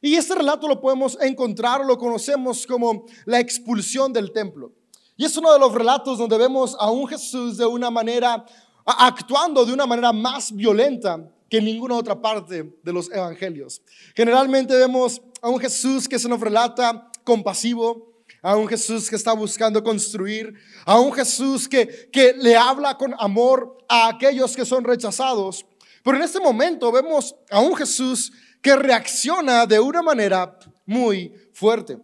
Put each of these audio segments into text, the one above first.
Y este relato lo podemos encontrar, lo conocemos como la expulsión del templo. Y es uno de los relatos donde vemos a un Jesús de una manera, actuando de una manera más violenta que en ninguna otra parte de los evangelios. Generalmente vemos a un Jesús que se nos relata compasivo, a un Jesús que está buscando construir, a un Jesús que, que le habla con amor a aquellos que son rechazados. Pero en este momento vemos a un Jesús que reacciona de una manera muy fuerte.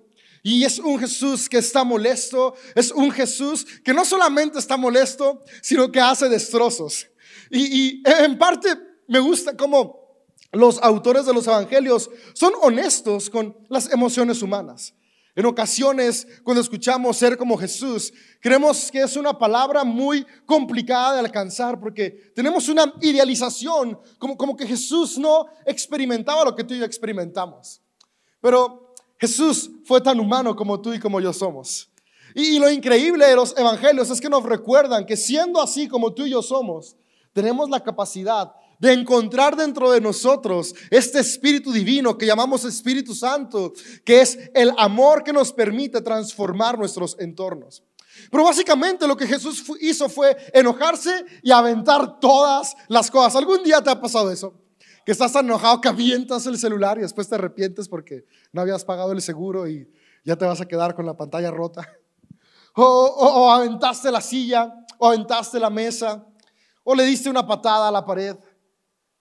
Y es un Jesús que está molesto, es un Jesús que no solamente está molesto, sino que hace destrozos. Y, y en parte me gusta cómo los autores de los evangelios son honestos con las emociones humanas. En ocasiones, cuando escuchamos ser como Jesús, creemos que es una palabra muy complicada de alcanzar porque tenemos una idealización como, como que Jesús no experimentaba lo que tú y yo experimentamos. Pero Jesús fue tan humano como tú y como yo somos. Y, y lo increíble de los evangelios es que nos recuerdan que siendo así como tú y yo somos, tenemos la capacidad de encontrar dentro de nosotros este Espíritu Divino que llamamos Espíritu Santo, que es el amor que nos permite transformar nuestros entornos. Pero básicamente lo que Jesús hizo fue enojarse y aventar todas las cosas. ¿Algún día te ha pasado eso? Que estás tan enojado que avientas el celular y después te arrepientes porque no habías pagado el seguro y ya te vas a quedar con la pantalla rota. O, o aventaste la silla, o aventaste la mesa, o le diste una patada a la pared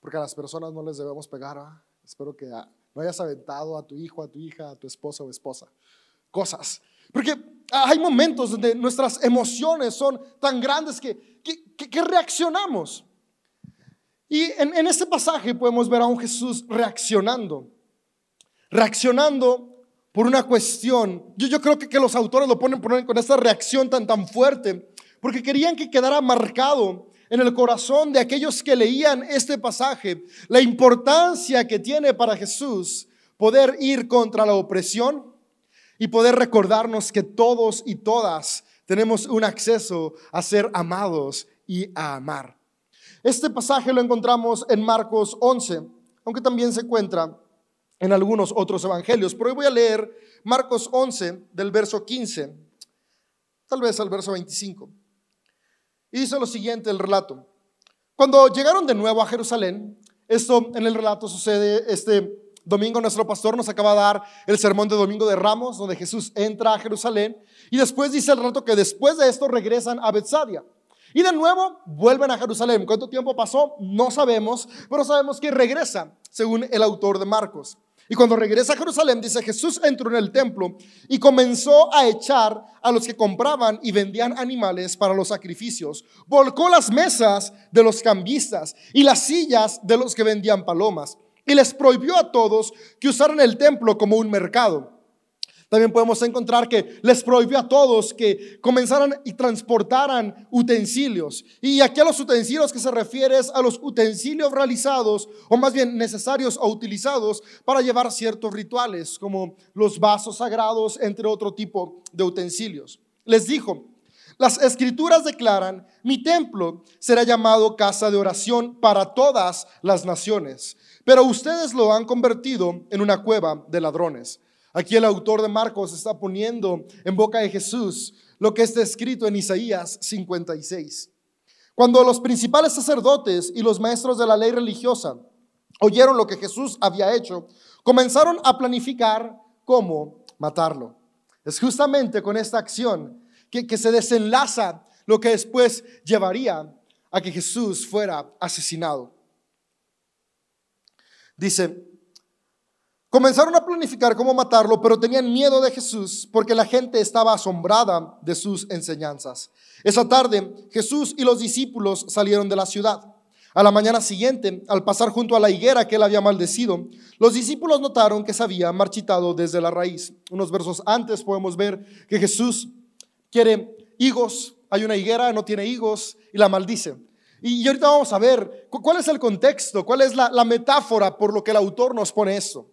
porque a las personas no les debemos pegar. Espero que no hayas aventado a tu hijo, a tu hija, a tu esposa o esposa. Cosas. Porque hay momentos donde nuestras emociones son tan grandes que, que, reaccionamos. Y en, en, este pasaje podemos ver a un Jesús reaccionando. Reaccionando por una cuestión. Yo, yo creo que, que los autores lo ponen, ponen con esta reacción tan, tan fuerte. Porque querían que quedara marcado en el corazón de aquellos que leían este pasaje la importancia que tiene para Jesús poder ir contra la opresión y poder recordarnos que todos y todas tenemos un acceso a ser amados y a amar. Este pasaje lo encontramos en Marcos 11, aunque también se encuentra en algunos otros evangelios. Pero hoy voy a leer Marcos 11 del verso 15, tal vez al verso 25. Dice lo siguiente el relato. Cuando llegaron de nuevo a Jerusalén, esto en el relato sucede este domingo, nuestro pastor nos acaba de dar el sermón de Domingo de Ramos, donde Jesús entra a Jerusalén, y después dice el relato que después de esto regresan a Bethsadia. Y de nuevo vuelven a Jerusalén. ¿Cuánto tiempo pasó? No sabemos, pero sabemos que regresan, según el autor de Marcos. Y cuando regresa a Jerusalén, dice, Jesús entró en el templo y comenzó a echar a los que compraban y vendían animales para los sacrificios. Volcó las mesas de los cambistas y las sillas de los que vendían palomas. Y les prohibió a todos que usaran el templo como un mercado. También podemos encontrar que les prohibió a todos que comenzaran y transportaran utensilios. Y aquí a los utensilios que se refiere es a los utensilios realizados, o más bien necesarios o utilizados para llevar ciertos rituales, como los vasos sagrados, entre otro tipo de utensilios. Les dijo, las escrituras declaran, mi templo será llamado casa de oración para todas las naciones, pero ustedes lo han convertido en una cueva de ladrones. Aquí el autor de Marcos está poniendo en boca de Jesús lo que está escrito en Isaías 56. Cuando los principales sacerdotes y los maestros de la ley religiosa oyeron lo que Jesús había hecho, comenzaron a planificar cómo matarlo. Es justamente con esta acción que, se desenlaza lo que después llevaría a que Jesús fuera asesinado. Dice, Comenzaron a planificar cómo matarlo, pero tenían miedo de Jesús porque la gente estaba asombrada de sus enseñanzas. Esa tarde Jesús y los discípulos salieron de la ciudad. A la mañana siguiente, al pasar junto a la higuera que él había maldecido, los discípulos notaron que se había marchitado desde la raíz. Unos versos antes podemos ver que Jesús quiere higos, hay una higuera, no tiene higos y la maldice. Y ahorita vamos a ver cuál es el contexto, cuál es la, metáfora por lo que el autor nos pone eso.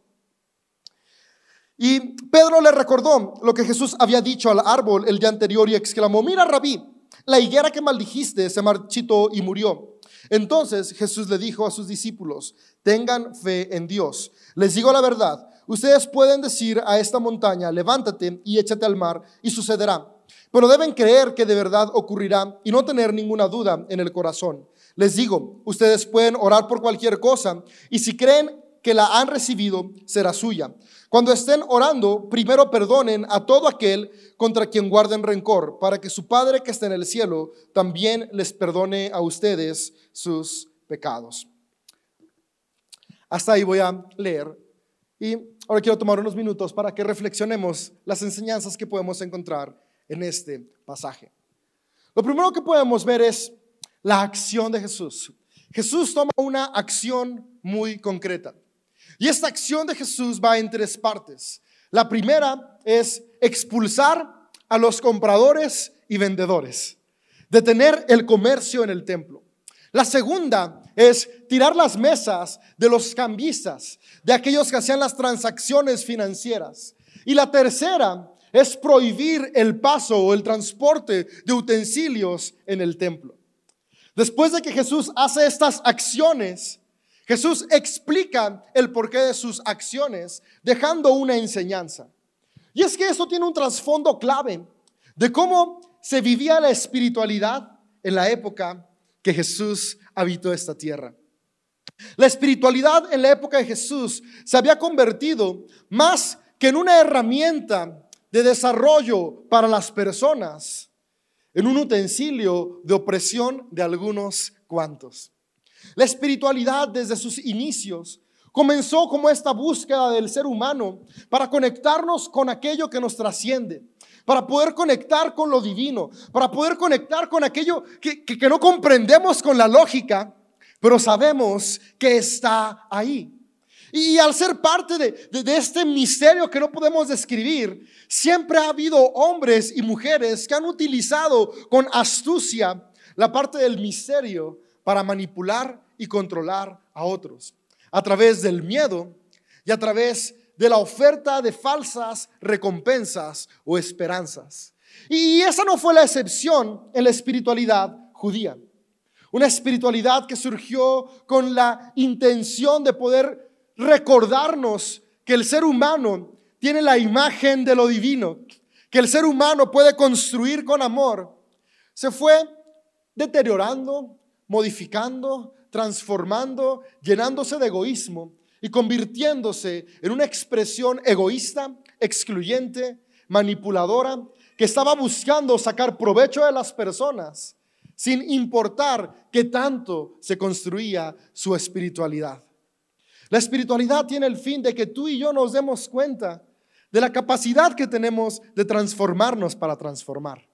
Y Pedro le recordó lo que Jesús había dicho al árbol el día anterior y exclamó, mira rabí, la higuera que maldijiste se marchitó y murió. Entonces Jesús le dijo a sus discípulos, tengan fe en Dios. Les digo la verdad, ustedes pueden decir a esta montaña, levántate y échate al mar, y sucederá. Pero deben creer que de verdad ocurrirá y no tener ninguna duda en el corazón. Les digo, ustedes pueden orar por cualquier cosa y si creen que la han recibido, será suya. Cuando estén orando, primero perdonen a todo aquel contra quien guarden rencor, para que su Padre que está en el cielo también les perdone a ustedes sus pecados. Hasta ahí voy a leer. Y ahora quiero tomar unos minutos para que reflexionemos las enseñanzas que podemos encontrar en este pasaje. Lo primero que podemos ver es la acción de Jesús. Jesús toma una acción muy concreta. Y esta acción de Jesús va en tres partes. La primera es expulsar a los compradores y vendedores, detener el comercio en el templo. La segunda es tirar las mesas de los cambistas, de aquellos que hacían las transacciones financieras. Y la tercera es prohibir el paso o el transporte de utensilios en el templo. Después de que Jesús hace estas acciones, Jesús explica el porqué de sus acciones, dejando una enseñanza. Y es que eso tiene un trasfondo clave de cómo se vivía la espiritualidad en la época que Jesús habitó esta tierra. La espiritualidad en la época de Jesús se había convertido más que en una herramienta de desarrollo para las personas, en un utensilio de opresión de algunos cuantos. La espiritualidad desde sus inicios comenzó como esta búsqueda del ser humano para conectarnos con aquello que nos trasciende, para poder conectar con lo divino, para poder conectar con aquello que, no comprendemos con la lógica, pero sabemos que está ahí. Y al ser parte de, de, este misterio que no podemos describir, siempre ha habido hombres y mujeres que han utilizado con astucia la parte del misterio para manipular y controlar a otros, a través del miedo y a través de la oferta de falsas recompensas o esperanzas. Y esa no fue la excepción en la espiritualidad judía. Una espiritualidad que surgió con la intención de poder recordarnos que el ser humano tiene la imagen de lo divino, que el ser humano puede construir con amor, se fue deteriorando, modificando, transformando, llenándose de egoísmo y convirtiéndose en una expresión egoísta, excluyente, manipuladora, que estaba buscando sacar provecho de las personas sin importar qué tanto se construía su espiritualidad. La espiritualidad tiene el fin de que tú y yo nos demos cuenta de la capacidad que tenemos de transformarnos para transformar.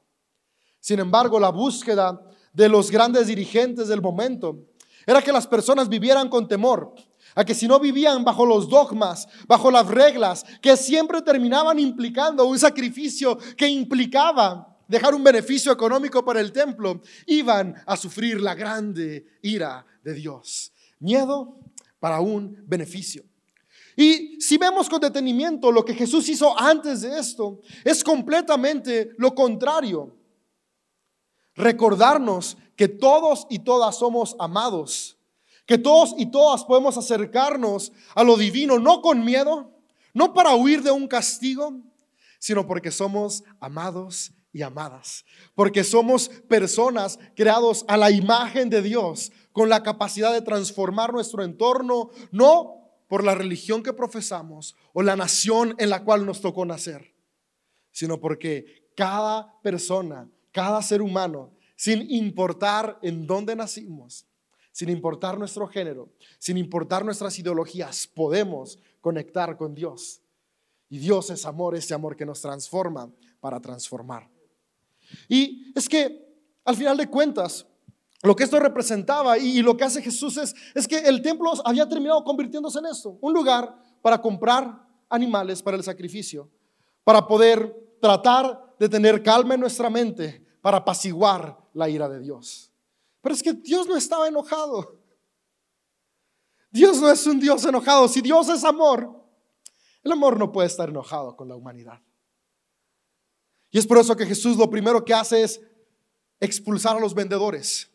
Sin embargo, la búsqueda de los grandes dirigentes del momento era que las personas vivieran con temor, a que si no vivían bajo los dogmas, bajo las reglas, que siempre terminaban implicando un sacrificio que implicaba dejar un beneficio económico para el templo, iban a sufrir la grande ira de Dios. Miedo para un beneficio. Y si vemos con detenimiento lo que Jesús hizo antes de esto, es completamente lo contrario. Recordarnos que todos y todas somos amados, que todos y todas podemos acercarnos a lo divino, no con miedo, no para huir de un castigo, sino porque somos amados y amadas, porque somos personas creados a la imagen de Dios, con la capacidad de transformar nuestro entorno, no por la religión que profesamos o la nación en la cual nos tocó nacer, sino porque cada persona, cada ser humano, sin importar en dónde nacimos, sin importar nuestro género, sin importar nuestras ideologías, podemos conectar con Dios. Y Dios es amor, ese amor que nos transforma para transformar. Y es que al final de cuentas, lo que esto representaba y, lo que hace Jesús es, que el templo había terminado convirtiéndose en esto, un lugar para comprar animales para el sacrificio, para poder tratar de tener calma en nuestra mente, para apaciguar la ira de Dios. Pero es que Dios no estaba enojado. Dios no es un Dios enojado. Si Dios es amor, el amor no puede estar enojado con la humanidad. Y es por eso que Jesús lo primero que hace es expulsar a los vendedores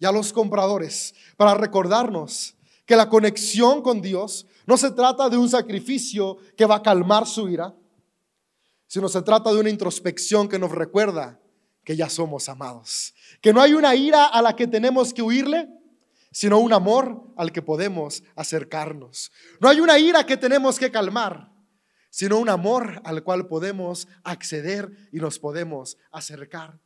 y a los compradores para recordarnos que la conexión con Dios No se trata de un sacrificio que va a calmar su ira, sino se trata de una introspección que nos recuerda que ya somos amados. Que no hay una ira a la que tenemos que huirle, sino un amor al que podemos acercarnos. No hay una ira que tenemos que calmar, sino un amor al cual podemos acceder y nos podemos acercar.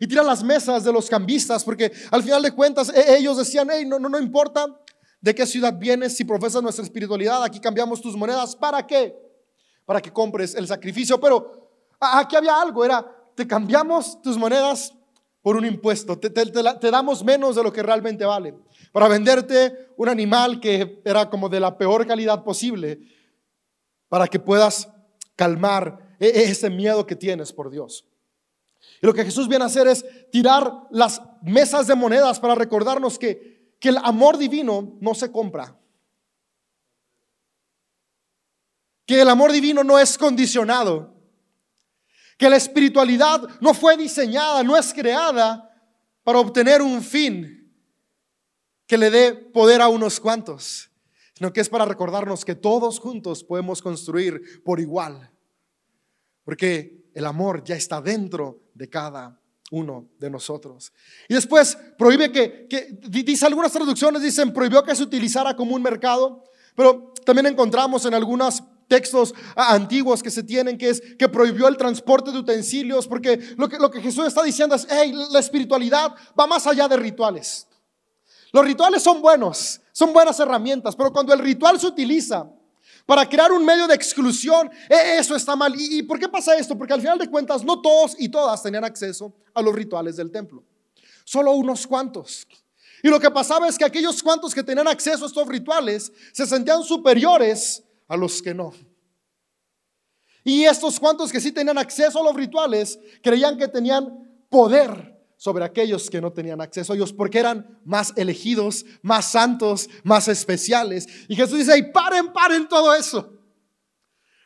Y tira las mesas de los cambistas, porque al final de cuentas e-, ellos decían, hey, no, no, no importa de qué ciudad vienes, si profesas nuestra espiritualidad, aquí cambiamos tus monedas, ¿para qué? Para que compres el sacrificio. Pero aquí había algo, era, te cambiamos tus monedas por un impuesto, te, damos menos de lo que realmente vale, para venderte un animal que era como de la peor calidad posible para que puedas calmar e-, ese miedo que tienes por Dios. Y lo que Jesús viene a hacer es tirar las mesas de monedas para recordarnos que, que el amor divino no se compra. Que el amor divino no es condicionado. Que la espiritualidad no fue diseñada, no es creada para obtener un fin que le dé poder a unos cuantos sino que es para recordarnos que todos juntos podemos construir por igual, porque el amor ya está dentro de cada uno de nosotros. Y después prohíbe que, dice algunas traducciones, dicen, prohibió que se utilizara como un mercado, pero también encontramos en algunos textos antiguos que se tienen, que es que prohibió el transporte de utensilios, porque lo que, lo que Jesús está diciendo es, hey, la espiritualidad va más allá de rituales. Los rituales son buenos, son buenas herramientas, pero cuando el ritual se utiliza para crear un medio de exclusión, e, eso está mal. ¿Y por qué pasa esto? Porque al final de cuentas no todos y todas tenían acceso a los rituales del templo, solo unos cuantos. Y lo que pasaba es que aquellos cuantos que tenían acceso a estos rituales se sentían superiores a los que no. Y estos cuantos que sí tenían acceso a los rituales creían que tenían poder sobre aquellos que no tenían acceso a ellos porque eran más elegidos, más santos, más especiales. Y Jesús dice, y paren, paren todo eso.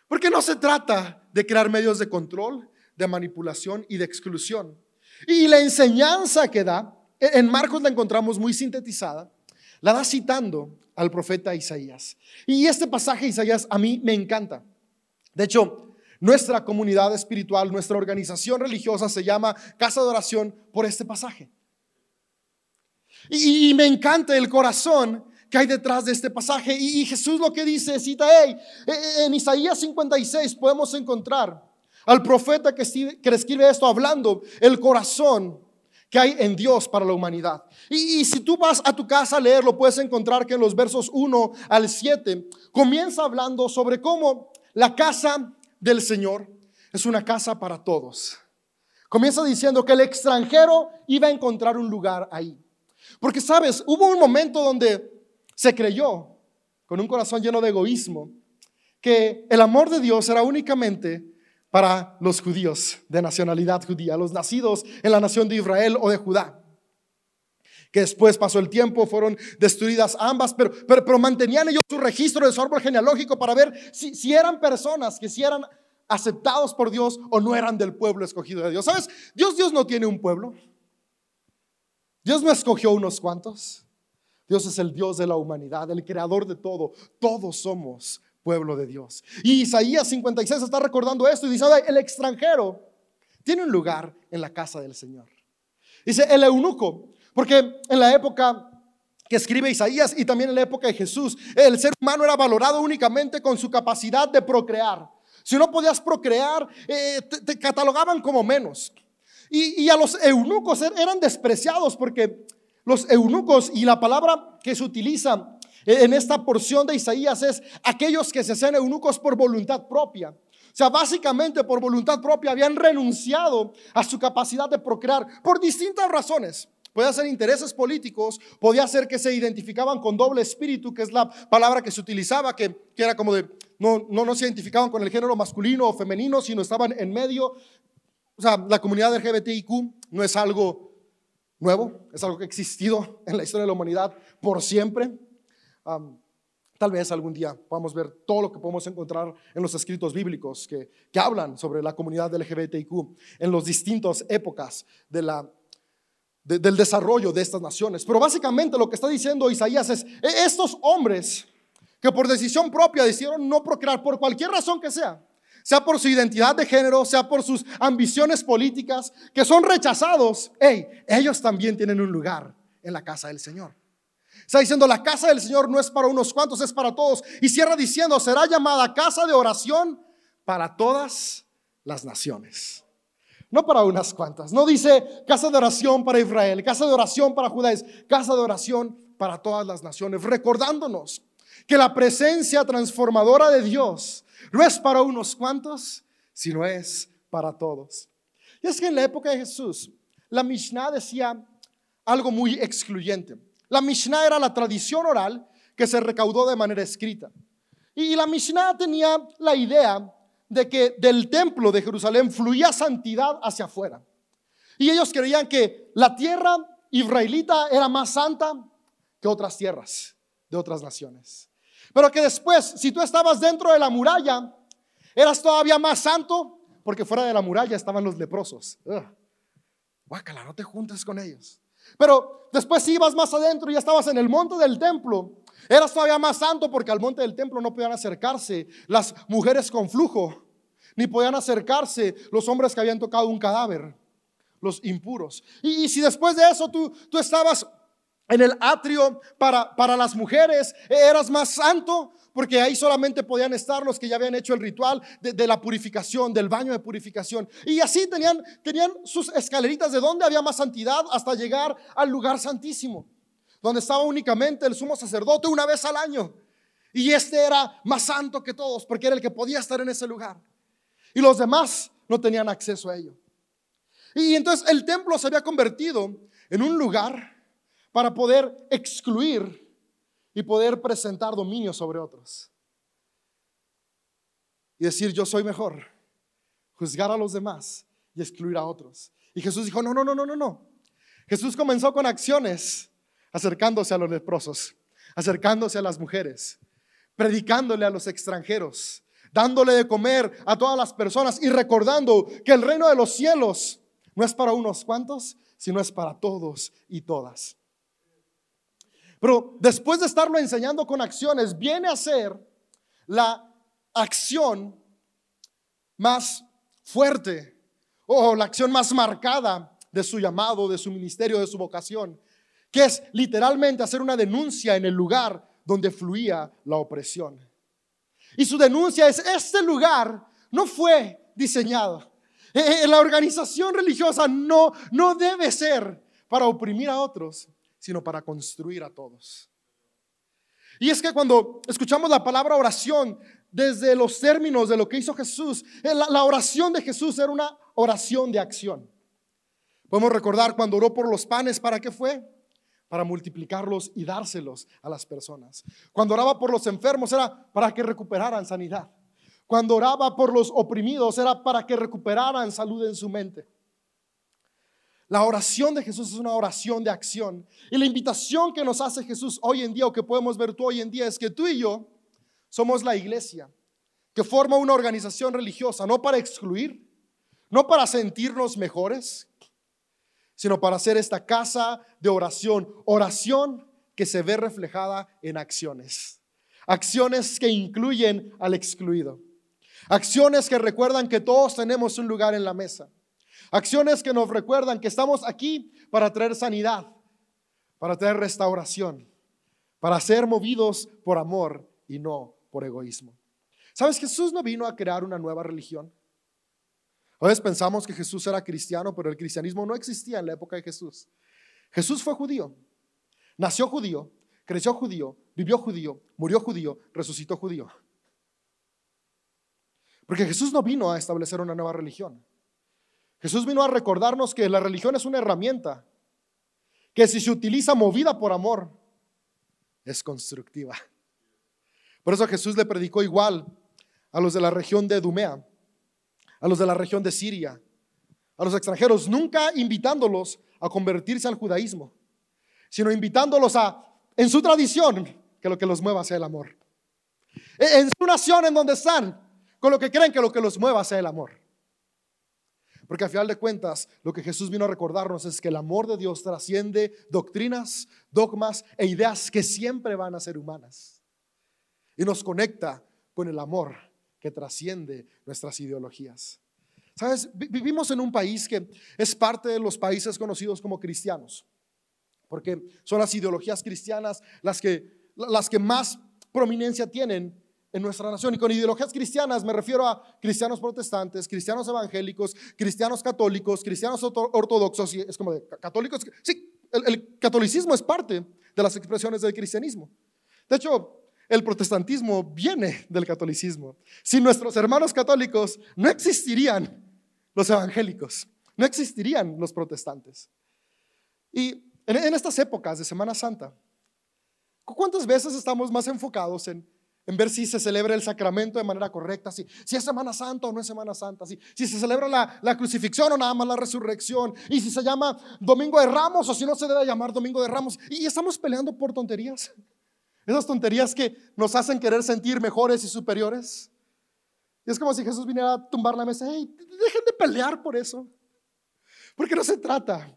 Porque no se trata de crear medios de control, de manipulación y de exclusión. Y la enseñanza que da, en Marcos la encontramos muy sintetizada, la da citando al profeta Isaías. Y este pasaje Isaías a mí me encanta. De hecho, nuestra comunidad espiritual, nuestra organización religiosa se llama Casa de Oración por este pasaje. Y, me encanta el corazón que hay detrás de este pasaje. Y, Jesús lo que dice, cita, hey, eh, eh, en Isaías 56 podemos encontrar al profeta que que escribe esto hablando el corazón que hay en Dios para la humanidad. Y, si tú vas a tu casa a leerlo, puedes encontrar que en los versos 1 al 7 comienza hablando sobre cómo la casa del Señor es una casa para todos. Comienza diciendo que el extranjero iba a encontrar un lugar ahí. Porque, sabes, hubo un momento donde se creyó, con un corazón lleno de egoísmo, que el amor de Dios era únicamente para los judíos de nacionalidad judía, los nacidos en la nación de Israel o de Judá. Que después pasó el tiempo, fueron destruidas ambas, pero, pero, mantenían ellos su registro de su árbol genealógico para ver si, si eran personas que si eran aceptados por Dios o no eran del pueblo escogido de Dios. ¿Sabes? Dios, Dios no tiene un pueblo. Dios no escogió unos cuantos. Dios es el Dios de la humanidad, el creador de todo. Todos somos pueblo de Dios. Y Isaías 56 está recordando esto y dice, el extranjero tiene un lugar en la casa del Señor. Dice, el eunuco, porque en la época que escribe Isaías y también en la época de Jesús, el ser humano era valorado únicamente con su capacidad de procrear. Si no podías procrear, eh, te, catalogaban como menos. Y, a los eunucos er, eran despreciados porque los eunucos y la palabra que se utiliza en esta porción de Isaías es aquellos que se hacen eunucos por voluntad propia. O sea, básicamente por voluntad propia habían renunciado a su capacidad de procrear por distintas razones. Puede ser intereses políticos, podía ser que se identificaban con doble espíritu, que es la palabra que se utilizaba, que, era como de, no, no, no se identificaban con el género masculino o femenino, sino estaban en medio. O sea, la comunidad LGBTIQ no es algo nuevo, es algo que ha existido en la historia de la humanidad por siempre. Tal vez algún día podamos ver todo lo que podemos encontrar en los escritos bíblicos que, hablan sobre la comunidad LGBTIQ en las distintas épocas del desarrollo de estas naciones. Pero básicamente lo que está diciendo Isaías es, e, estos hombres que por decisión propia decidieron no procrear por cualquier razón que sea, sea por su identidad de género, sea por sus ambiciones políticas, que son rechazados, ellos también tienen un lugar en la casa del Señor. Está diciendo, la casa del Señor no es para unos cuantos, es para todos. Y cierra diciendo, será llamada casa de oración para todas las naciones. No para unas cuantas. No dice casa de oración para Israel, casa de oración para Judá, es casa de oración para todas las naciones, recordándonos que la presencia transformadora de Dios no es para unos cuantos, sino es para todos. Y es que en la época de Jesús, la Mishnah decía algo muy excluyente. La Mishnah era la tradición oral que se recaudó de manera escrita. Y la Mishnah tenía la idea de que del templo de Jerusalén fluía santidad hacia afuera. Y ellos creían que la tierra israelita era más santa que otras tierras de otras naciones. Pero que después, si tú estabas dentro de la muralla, eras todavía más santo porque fuera de la muralla estaban los leprosos. Guácala, no te juntes con ellos. Pero después si ibas más adentro y ya estabas en el monte del templo, eras todavía más santo porque al monte del templo no podían acercarse las mujeres con flujo, ni podían acercarse los hombres que habían tocado un cadáver, los impuros. Y, si después de eso tú, tú estabas en el atrio para, para las mujeres, eras más santo, porque ahí solamente podían estar los que ya habían hecho el ritual de, la purificación, del baño de purificación. Y así tenían, tenían sus escaleritas de donde había más santidad hasta llegar al lugar santísimo, donde estaba únicamente el sumo sacerdote una vez al año. Y este era más santo que todos, porque era el que podía estar en ese lugar. Y los demás no tenían acceso a ello. Y entonces el templo se había convertido en un lugar para poder excluir y poder presentar dominio sobre otros. Y decir, yo soy mejor, juzgar a los demás y excluir a otros. Y Jesús dijo, no, no, no, no, no, no. Jesús comenzó con acciones, acercándose a los leprosos, acercándose a las mujeres, predicándole a los extranjeros, dándole de comer a todas las personas y recordando que el reino de los cielos no es para unos cuantos, sino es para todos y todas. Pero después de estarlo enseñando con acciones, viene a ser la acción más fuerte o la acción más marcada de su llamado, de su ministerio, de su vocación, que es literalmente hacer una denuncia en el lugar donde fluía la opresión. Y su denuncia es, este lugar no fue diseñado. Eh, eh, la organización religiosa no, no debe ser para oprimir a otros, sino para construir a todos. Y es que cuando escuchamos la palabra oración, desde los términos de lo que hizo Jesús, eh, la, oración de Jesús era una oración de acción. Podemos recordar cuando oró por los panes, ¿para qué fue? Para multiplicarlos y dárselos a las personas. Cuando oraba por los enfermos era para que recuperaran sanidad. Cuando oraba por los oprimidos era para que recuperaran salud en su mente. La oración de Jesús es una oración de acción. Y la invitación que nos hace Jesús hoy en día, o que podemos ver tú hoy en día, es que tú y yo somos la iglesia, que forma una organización religiosa, no para excluir, no para sentirnos mejores, sino para hacer esta casa de oración. Oración que se ve reflejada en acciones. Acciones que incluyen al excluido. Acciones que recuerdan que todos tenemos un lugar en la mesa Acciones que nos recuerdan que estamos aquí para traer sanidad, para traer restauración, para ser movidos por amor y no por egoísmo. ¿Sabes? Jesús no vino a crear una nueva religión. A veces pensamos que Jesús era cristiano, pero el cristianismo no existía en la época de Jesús. Jesús fue judío, nació judío, creció judío, vivió judío, murió judío, resucitó judío. Porque Jesús no vino a establecer una nueva religión. Jesús vino a recordarnos que la religión es una herramienta que si se utiliza movida por amor, es constructiva. Por eso Jesús le predicó igual a los de la región de Dumea, a los de la región de Siria, a los extranjeros, nunca invitándolos a convertirse al judaísmo, sino invitándolos a, en su tradición, que lo que los mueva sea el amor. En su nación en donde están, con lo que creen que lo que los mueva sea el amor. Porque al final de cuentas, lo que Jesús vino a recordarnos es que el amor de Dios trasciende doctrinas, dogmas e ideas que siempre van a ser humanas. y nos conecta con el amor que trasciende nuestras ideologías. Sabes, vivimos en un país que es parte de los países conocidos como cristianos, porque son las ideologías cristianas las que, las que más prominencia tienen en nuestra nación. Y con ideologías cristianas me refiero a cristianos protestantes, cristianos evangélicos, cristianos católicos, cristianos ortodoxos. Y es como de católicos. Sí, el, catolicismo es parte de las expresiones del cristianismo. De hecho, el protestantismo viene del catolicismo. Sin nuestros hermanos católicos no existirían los evangélicos, no existirían los protestantes. Y en, estas épocas de Semana Santa, ¿cuántas veces estamos más enfocados en, ver si se celebra el sacramento de manera correcta, si, si es Semana Santa o no es Semana Santa, si, si se celebra la, crucifixión o nada más la resurrección, y si se llama Domingo de Ramos o si no se debe llamar Domingo de Ramos, y estamos peleando por tonterías. Esas tonterías que nos hacen querer sentir mejores y superiores. Y es como si Jesús viniera a tumbar la mesa. Hey, dejen de pelear por eso. Porque no se trata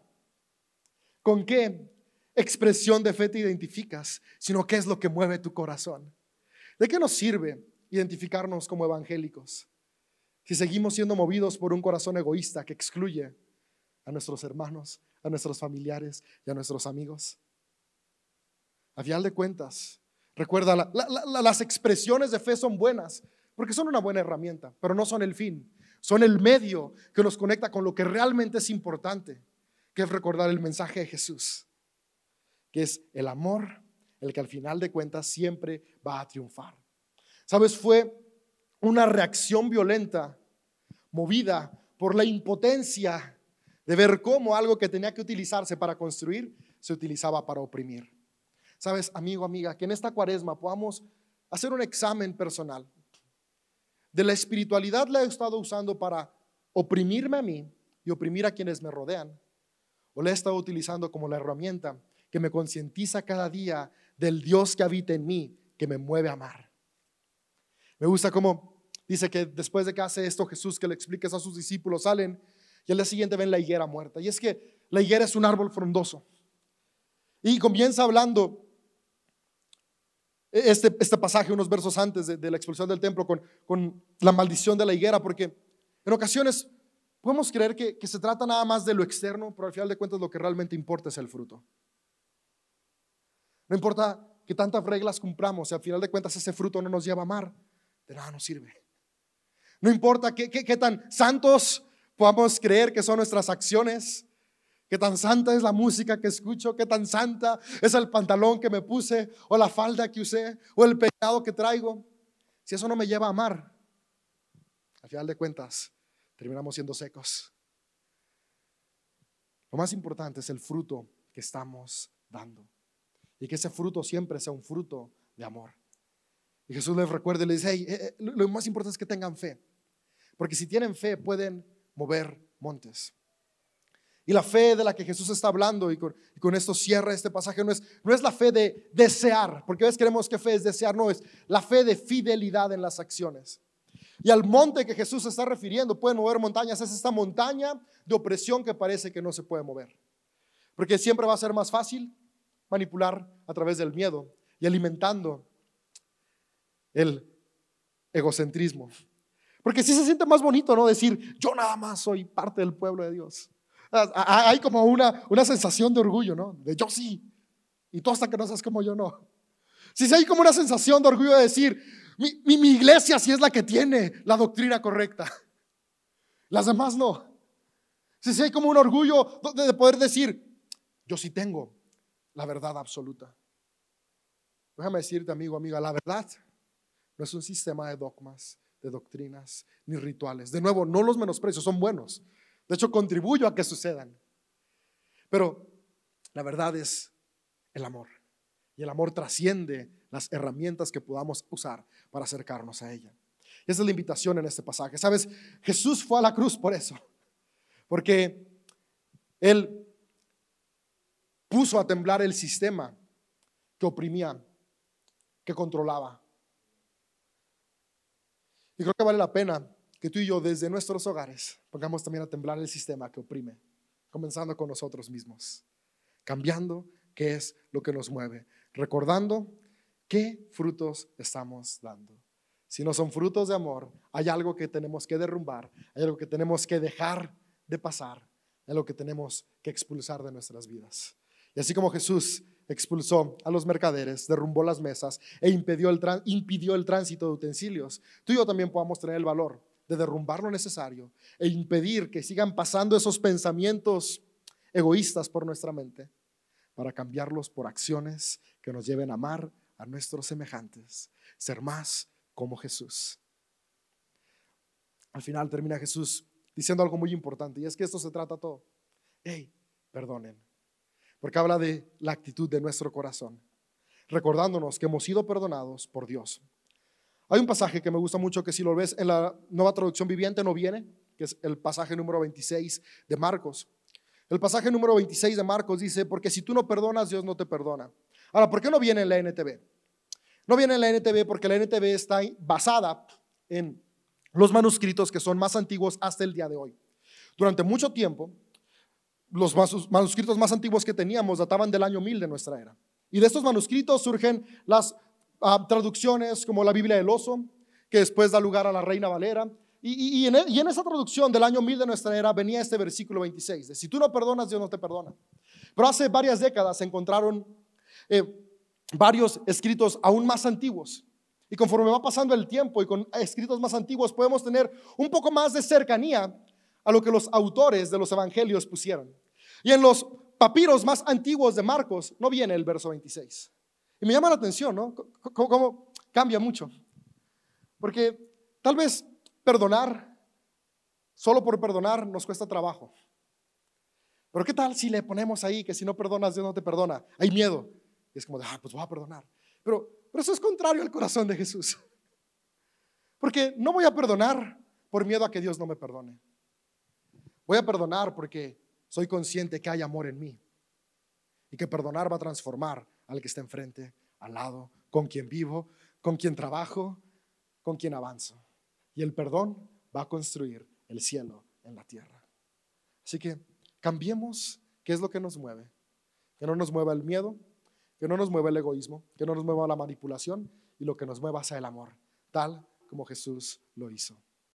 con qué expresión de fe te identificas, sino qué es lo que mueve tu corazón. ¿De qué nos sirve identificarnos como evangélicos si seguimos siendo movidos por un corazón egoísta que excluye a nuestros hermanos, a nuestros familiares y a nuestros amigos? A final de cuentas, recuerda, las expresiones de fe son buenas, porque son una buena herramienta, pero no son el fin. Son el medio que nos conecta con lo que realmente es importante, que es recordar el mensaje de Jesús, que es el amor, el que al final de cuentas siempre va a triunfar. ¿Sabes? Fue una reacción violenta movida por la impotencia de ver cómo algo que tenía que utilizarse para construir se utilizaba para oprimir. Sabes, amigo, amiga, que en esta cuaresma podamos hacer un examen personal de la espiritualidad la he estado usando para oprimirme a mí y oprimir a quienes me rodean. O la he estado utilizando como la herramienta que me concientiza cada día del Dios que habita en mí, que me mueve a amar. Me gusta cómo dice que después de que hace esto Jesús, que le expliques a sus discípulos, salen y al día siguiente ven la higuera muerta. Y es que la higuera es un árbol frondoso. Y comienza hablando este, este pasaje unos versos antes de, la expulsión del templo con, con, la maldición de la higuera, porque en ocasiones podemos creer que, que se trata nada más de lo externo, pero al final de cuentas lo que realmente importa es el fruto. No importa que tantas reglas cumplamos, si al final de cuentas ese fruto no nos lleva a amar, de nada nos sirve. No importa qué, qué, tan santos podamos creer que son nuestras acciones, Qué tan santa es la música que escucho, qué tan santa es el pantalón que me puse, o la falda que usé, o el pecado que traigo. Si eso no me lleva a amar, al final de cuentas, terminamos siendo secos. Lo más importante es el fruto que estamos dando. Y que ese fruto siempre sea un fruto de amor. Y Jesús les recuerda y les dice, eh, eh, lo más importante es que tengan fe. Porque si tienen fe pueden mover montes. Y la fe de la que Jesús está hablando, y con, esto cierra este pasaje, no es, no es la fe de desear, porque a veces creemos que fe es desear, no, es la fe de fidelidad en las acciones. Y al monte que Jesús se está refiriendo, pueden mover montañas, es esta montaña de opresión que parece que no se puede mover. Porque siempre va a ser más fácil manipular a través del miedo y alimentando el egocentrismo. Porque si se siente más bonito, ¿no? Decir, yo nada más soy parte del pueblo de Dios. Hay como una, una sensación de orgullo, ¿no? De yo sí, y tú hasta que no seas como yo no. Si hay como una sensación de orgullo de decir, mi, mi, iglesia sí es la que tiene la doctrina correcta, las demás no. Si hay como un orgullo de poder decir, yo sí tengo la verdad absoluta. Déjame decirte, amigo, amiga, la verdad no es un sistema de dogmas, de doctrinas, ni rituales. De nuevo, no los menosprecios, son buenos. De hecho, contribuyo a que sucedan. Pero la verdad es el amor. Y el amor trasciende las herramientas que podamos usar para acercarnos a ella. Y esa es la invitación en este pasaje. Sabes, Jesús fue a la cruz por eso. Porque Él puso a temblar el sistema que oprimía, que controlaba. Y creo que vale la pena que tú y yo desde nuestros hogares pongamos también a temblar el sistema que oprime, comenzando con nosotros mismos, cambiando qué es lo que nos mueve, recordando ¿Qué frutos estamos dando? Si no son frutos de amor, hay algo que tenemos que derrumbar, hay algo que tenemos que dejar de pasar, hay algo que tenemos que expulsar de nuestras vidas. Y así como Jesús expulsó a los mercaderes, derrumbó las mesas e impidió el, impidió el tránsito de utensilios, tú y yo también podamos tener el valor de derrumbar lo necesario e impedir que sigan pasando esos pensamientos egoístas por nuestra mente para cambiarlos por acciones que nos lleven a amar a nuestros semejantes, ser más como Jesús. Al final termina Jesús diciendo algo muy importante y es que esto se trata todo. Hey, perdonen porque habla de la actitud de nuestro corazón, recordándonos que hemos sido perdonados por Dios. Hay un pasaje que me gusta mucho que si lo ves en la nueva traducción viviente no viene, que es el pasaje número 26 de Marcos. El pasaje número 26 de Marcos dice, porque si tú no perdonas, Dios no te perdona. Ahora, ¿por qué no viene en la NTV? No viene en la NTV porque la NTV está basada en los manuscritos que son más antiguos hasta el día de hoy. Durante mucho tiempo, los manuscritos más antiguos que teníamos databan del año 1000 de nuestra era. Y de estos manuscritos surgen las ah, traducciones como la Biblia del Oso, que después da lugar a la Reina Valera. Y, en, e, en, esa traducción del año 1000 de nuestra era venía este versículo 26, de si tú no perdonas, Dios no te perdona. Pero hace varias décadas se encontraron eh, varios escritos aún más antiguos. Y conforme va pasando el tiempo y con escritos más antiguos podemos tener un poco más de cercanía a lo que los autores de los evangelios pusieron. Y en los papiros más antiguos de Marcos no viene el verso 26. Y me llama la atención, ¿no? cómo cambia mucho. Porque tal vez perdonar, solo por perdonar, nos cuesta trabajo. Pero ¿qué tal si le ponemos ahí que si no perdonas, Dios no te perdona? Hay miedo. Y es como de, ah, pues voy a perdonar. Pero, pero eso es contrario al corazón de Jesús. Porque no voy a perdonar por miedo a que Dios no me perdone. Voy a perdonar porque soy consciente que hay amor en mí y que perdonar va a transformar al que está enfrente, al lado, con quien vivo, con quien trabajo, con quien avanzo. Y el perdón va a construir el cielo en la tierra. Así que cambiemos qué es lo que nos mueve. Que no nos mueva el miedo, que no nos mueva el egoísmo, que no nos mueva la manipulación y lo que nos mueva sea el amor, tal como Jesús lo hizo.